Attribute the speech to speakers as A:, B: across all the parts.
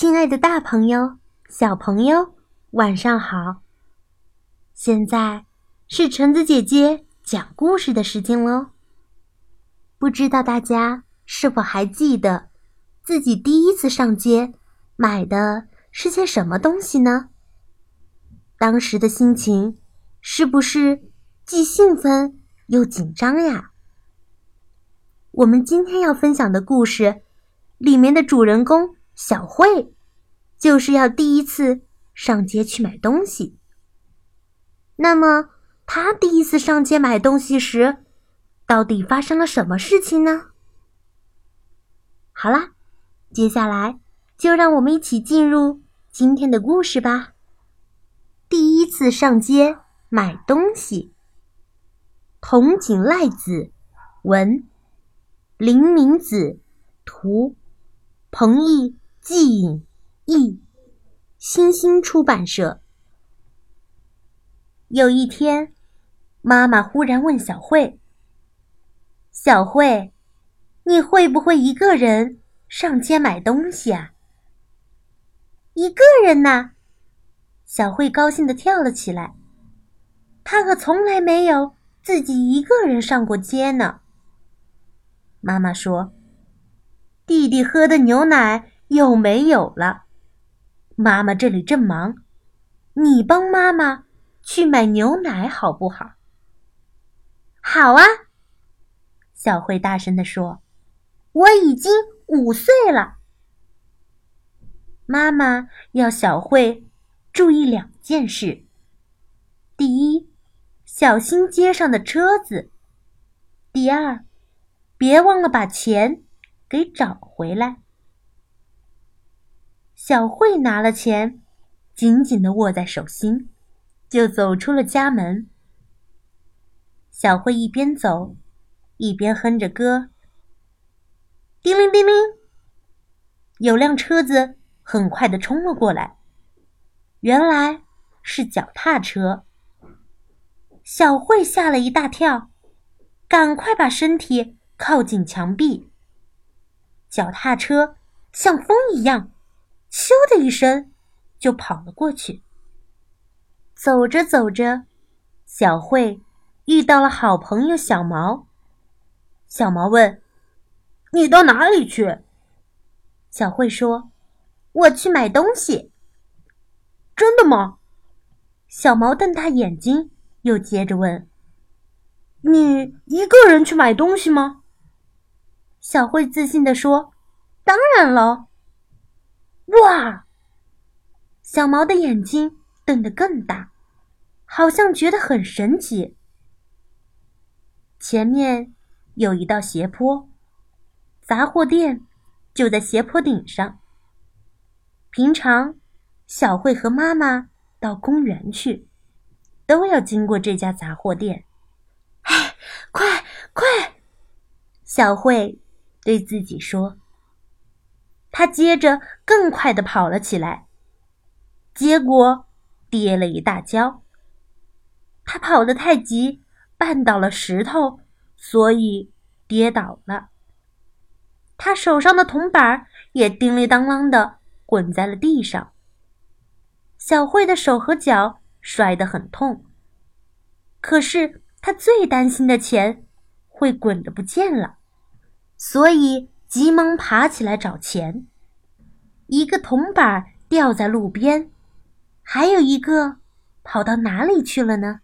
A: 亲爱的，大朋友、小朋友，晚上好！现在是橙子姐姐讲故事的时间喽。不知道大家是否还记得自己第一次上街买的是些什么东西呢？当时的心情是不是既兴奋又紧张呀？我们今天要分享的故事里面的主人公。小慧就是要第一次上街去买东西。那么，她第一次上街买东西时，到底发生了什么事情呢？好啦，接下来就让我们一起进入今天的故事吧。第一次上街买东西，童井赖子文，林明子图，彭毅。季影译，星星出版社。有一天，妈妈忽然问小慧：“小慧，你会不会一个人上街买东西啊？”“一个人呐？”小慧高兴的跳了起来。她可从来没有自己一个人上过街呢。妈妈说：“弟弟喝的牛奶。”又没有了？妈妈这里正忙，你帮妈妈去买牛奶好不好？好啊！小慧大声地说：“我已经五岁了。”妈妈要小慧注意两件事：第一，小心街上的车子；第二，别忘了把钱给找回来。小慧拿了钱，紧紧的握在手心，就走出了家门。小慧一边走，一边哼着歌。叮铃叮铃，有辆车子很快的冲了过来，原来是脚踏车。小慧吓了一大跳，赶快把身体靠近墙壁。脚踏车像风一样。咻的一声，就跑了过去。走着走着，小慧遇到了好朋友小毛。小毛问：“你到哪里去？”小慧说：“我去买东西。”真的吗？小毛瞪大眼睛，又接着问：“你一个人去买东西吗？”小慧自信地说：“当然了。”哇！小毛的眼睛瞪得更大，好像觉得很神奇。前面有一道斜坡，杂货店就在斜坡顶上。平常，小慧和妈妈到公园去，都要经过这家杂货店。哎，快快！小慧对自己说。他接着更快的跑了起来，结果跌了一大跤。他跑得太急，绊倒了石头，所以跌倒了。他手上的铜板也叮铃当啷的滚在了地上。小慧的手和脚摔得很痛，可是他最担心的钱会滚的不见了，所以。急忙爬起来找钱，一个铜板掉在路边，还有一个跑到哪里去了呢？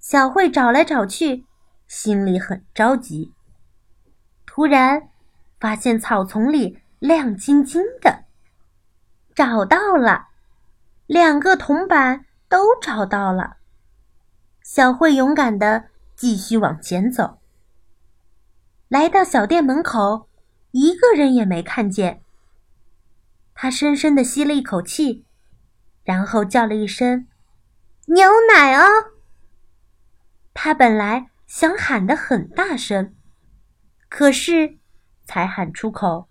A: 小慧找来找去，心里很着急。突然，发现草丛里亮晶晶的，找到了，两个铜板都找到了。小慧勇敢的继续往前走。来到小店门口，一个人也没看见。他深深的吸了一口气，然后叫了一声：“牛奶哦！”他本来想喊得很大声，可是才喊出口，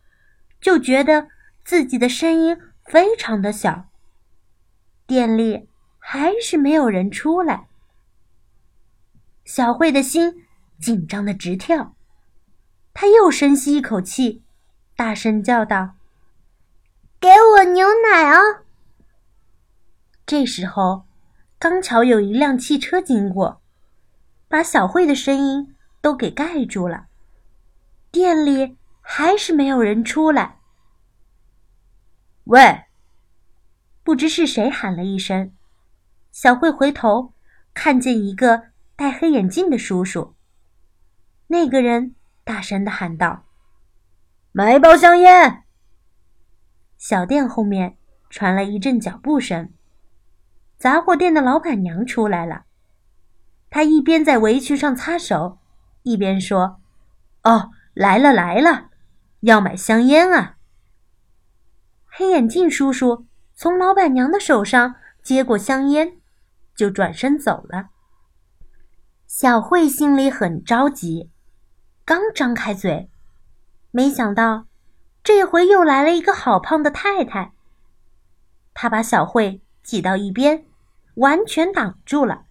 A: 就觉得自己的声音非常的小。店里还是没有人出来。小慧的心紧张的直跳。他又深吸一口气，大声叫道：“给我牛奶啊！这时候，刚巧有一辆汽车经过，把小慧的声音都给盖住了。店里还是没有人出来。喂！不知是谁喊了一声，小慧回头看见一个戴黑眼镜的叔叔。那个人大声的喊道：“买包香烟。”小店后面传来一阵脚步声，杂货店的老板娘出来了。她一边在围裙上擦手，一边说：“哦，来了来了，要买香烟啊。”黑眼镜叔叔。从老板娘的手上接过香烟，就转身走了。小慧心里很着急，刚张开嘴，没想到这回又来了一个好胖的太太。她把小慧挤到一边，完全挡住了。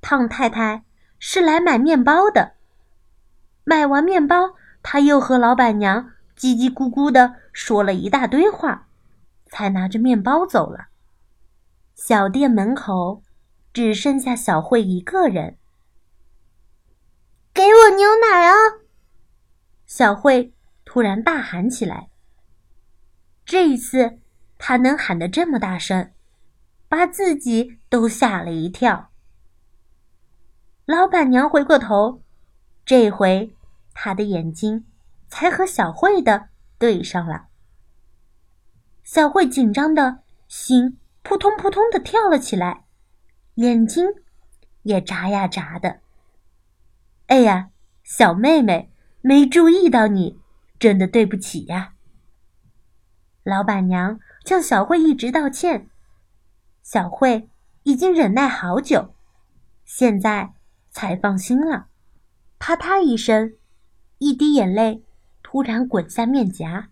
A: 胖太太是来买面包的，买完面包，她又和老板娘叽叽咕咕的说了一大堆话。才拿着面包走了。小店门口只剩下小慧一个人。给我牛奶啊！小慧突然大喊起来。这一次，她能喊得这么大声，把自己都吓了一跳。老板娘回过头，这回她的眼睛才和小慧的对上了。小慧紧张的心扑通扑通的跳了起来，眼睛也眨呀眨的。哎呀，小妹妹，没注意到你，真的对不起呀。老板娘向小慧一直道歉，小慧已经忍耐好久，现在才放心了。啪嗒一声，一滴眼泪突然滚下面颊。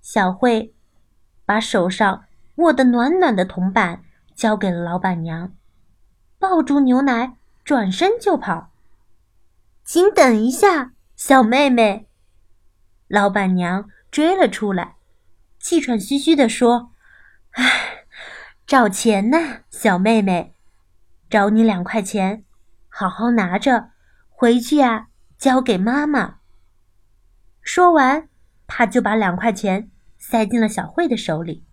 A: 小慧把手上握得暖暖的铜板交给了老板娘，抱住牛奶，转身就跑。请等一下，小妹妹。老板娘追了出来，气喘吁吁地说：“唉，找钱呢，小妹妹，找你两块钱，好好拿着，回去呀，交给妈妈。”说完，他就把两块钱。塞进了小慧的手里。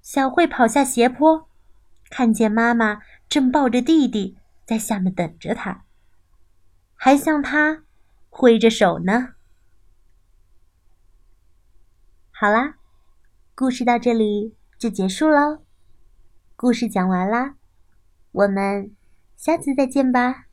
A: 小慧跑下斜坡，看见妈妈正抱着弟弟在下面等着她，还向他挥着手呢。好啦，故事到这里就结束喽。故事讲完啦，我们下次再见吧。